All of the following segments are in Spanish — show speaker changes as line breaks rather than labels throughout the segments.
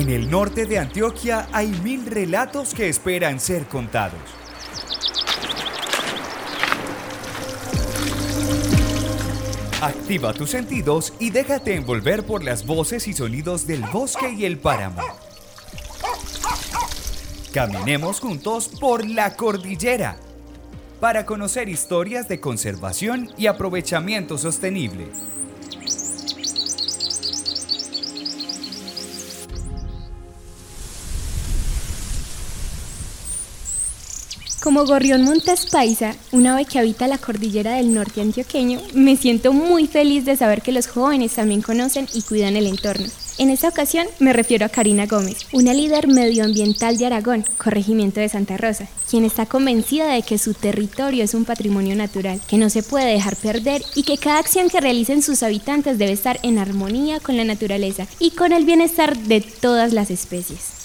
En el norte de Antioquia hay mil relatos que esperan ser contados. Activa tus sentidos y déjate envolver por las voces y sonidos del bosque y el páramo. Caminemos juntos por la cordillera para conocer historias de conservación y aprovechamiento sostenible.
Como gorrión montes paisa, un ave que habita la cordillera del norte antioqueño, me siento muy feliz de saber que los jóvenes también conocen y cuidan el entorno. En esta ocasión me refiero a Karina Gómez, una líder medioambiental de Aragón, corregimiento de Santa Rosa, quien está convencida de que su territorio es un patrimonio natural, que no se puede dejar perder y que cada acción que realicen sus habitantes debe estar en armonía con la naturaleza y con el bienestar de todas las especies.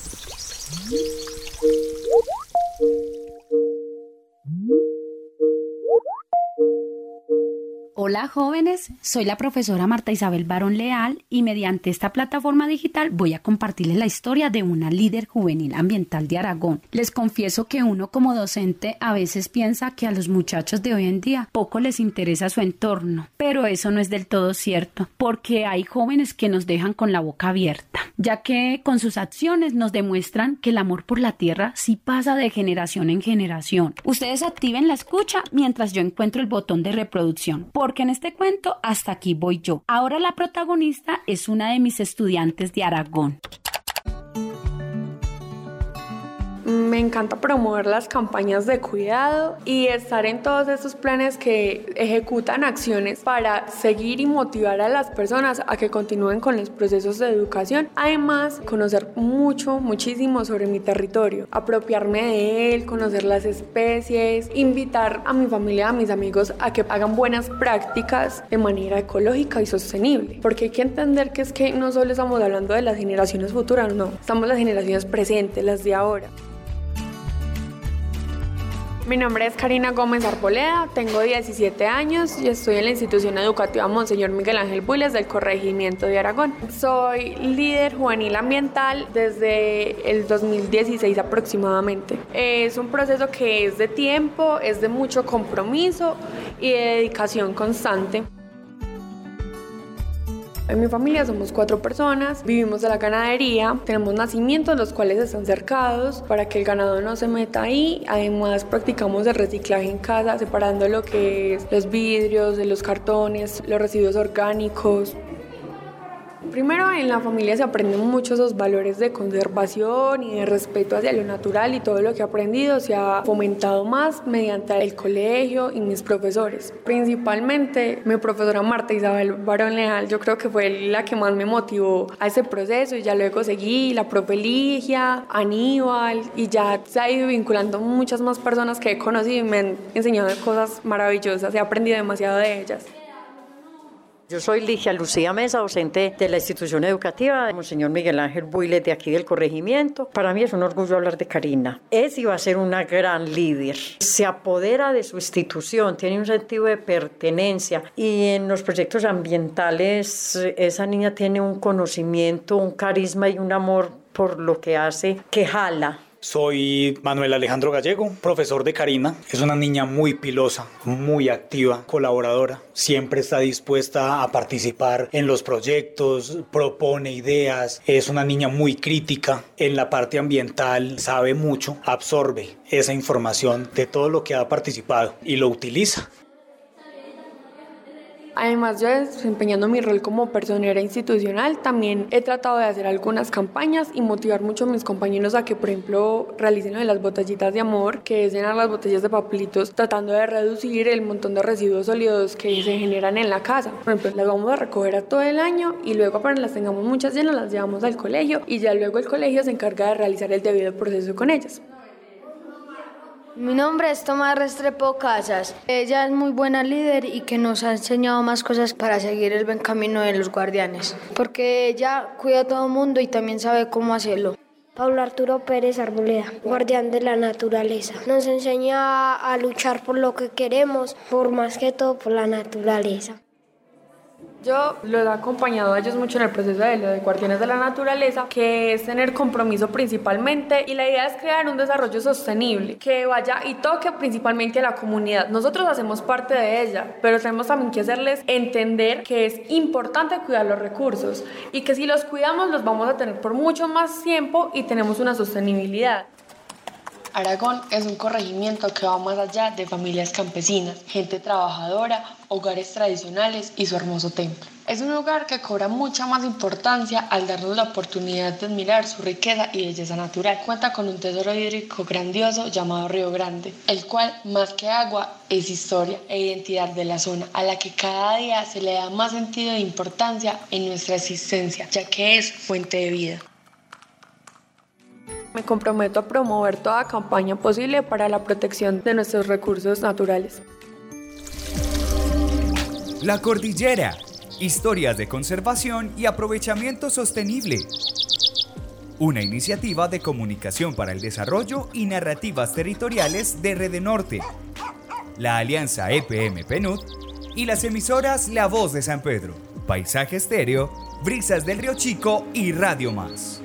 Hola jóvenes, soy la profesora Marta Isabel Barón Leal y mediante esta plataforma digital voy a compartirles la historia de una líder juvenil ambiental de Aragón. Les confieso que uno como docente a veces piensa que a los muchachos de hoy en día poco les interesa su entorno, pero eso no es del todo cierto, porque hay jóvenes que nos dejan con la boca abierta, ya que con sus acciones nos demuestran que el amor por la tierra sí pasa de generación en generación. Ustedes activen la escucha mientras yo encuentro el botón de reproducción porque en este cuento hasta aquí voy yo. Ahora la protagonista es una de mis estudiantes de Aragón.
Me encanta promover las campañas de cuidado y estar en todos esos planes que ejecutan acciones para seguir y motivar a las personas a que continúen con los procesos de educación. Además, conocer mucho, muchísimo sobre mi territorio, apropiarme de él, conocer las especies, invitar a mi familia, a mis amigos a que hagan buenas prácticas de manera ecológica y sostenible. Porque hay que entender que es que no solo estamos hablando de las generaciones futuras, no, estamos las generaciones presentes, las de ahora. Mi nombre es Karina Gómez Arboleda, tengo 17 años y estoy en la institución educativa Monseñor Miguel Ángel Builes del Corregimiento de Aragón. Soy líder juvenil ambiental desde el 2016 aproximadamente. Es un proceso que es de tiempo, es de mucho compromiso y de dedicación constante. En mi familia somos cuatro personas, vivimos de la ganadería, tenemos nacimientos los cuales están cercados para que el ganado no se meta ahí. Además practicamos el reciclaje en casa, separando lo que es los vidrios, los cartones, los residuos orgánicos, Primero, en la familia se aprenden mucho esos valores de conservación y de respeto hacia lo natural y todo lo que he aprendido se ha fomentado más mediante el colegio y mis profesores. Principalmente mi profesora Marta Isabel Barón Leal, yo creo que fue la que más me motivó a ese proceso y ya luego seguí la profe Ligia, Aníbal y ya se ha ido vinculando muchas más personas que he conocido y me han enseñado cosas maravillosas, he aprendido demasiado de ellas.
Yo soy Ligia Lucía Mesa, docente de la institución educativa de Monseñor Miguel Ángel Builes de aquí del corregimiento. Para mí es un orgullo hablar de Karina. Es y va a ser una gran líder. Se apodera de su institución, tiene un sentido de pertenencia y en los proyectos ambientales esa niña tiene un conocimiento, un carisma y un amor por lo que hace que jala
soy Manuel Alejandro Gallego, profesor de Karina. Es una niña muy pilosa, muy activa, colaboradora. Siempre está dispuesta a participar en los proyectos, propone ideas. Es una niña muy crítica en la parte ambiental, sabe mucho, absorbe esa información de todo lo que ha participado y lo utiliza.
Además, yo desempeñando mi rol como personera institucional, también he tratado de hacer algunas campañas y motivar mucho a mis compañeros a que, por ejemplo, realicen lo de las botellitas de amor, que es llenar las botellas de papelitos, tratando de reducir el montón de residuos sólidos que se generan en la casa. Por ejemplo, las vamos a recoger a todo el año y luego, para las tengamos muchas llenas, las llevamos al colegio y ya luego el colegio se encarga de realizar el debido proceso con ellas.
Mi nombre es Tomás Restrepo Casas. Ella es muy buena líder y que nos ha enseñado más cosas para seguir el buen camino de los guardianes. Porque ella cuida a todo el mundo y también sabe cómo hacerlo.
Pablo Arturo Pérez Arboleda, guardián de la naturaleza. Nos enseña a luchar por lo que queremos, por más que todo por la naturaleza.
Yo los he acompañado a ellos mucho en el proceso de lo de Guardianes de la Naturaleza, que es tener compromiso principalmente y la idea es crear un desarrollo sostenible que vaya y toque principalmente a la comunidad. Nosotros hacemos parte de ella, pero tenemos también que hacerles entender que es importante cuidar los recursos y que si los cuidamos los vamos a tener por mucho más tiempo y tenemos una sostenibilidad.
Aragón es un corregimiento que va más allá de familias campesinas, gente trabajadora, hogares tradicionales y su hermoso templo. Es un lugar que cobra mucha más importancia al darnos la oportunidad de admirar su riqueza y belleza natural. Cuenta con un tesoro hídrico grandioso llamado Río Grande, el cual más que agua es historia e identidad de la zona, a la que cada día se le da más sentido e importancia en nuestra existencia, ya que es fuente de vida.
Me comprometo a promover toda campaña posible para la protección de nuestros recursos naturales.
La Cordillera. Historias de conservación y aprovechamiento sostenible. Una iniciativa de comunicación para el desarrollo y narrativas territoriales de Rede Norte. La alianza EPM PNUD y las emisoras La Voz de San Pedro, Paisaje Estéreo, Brisas del Río Chico y Radio Más.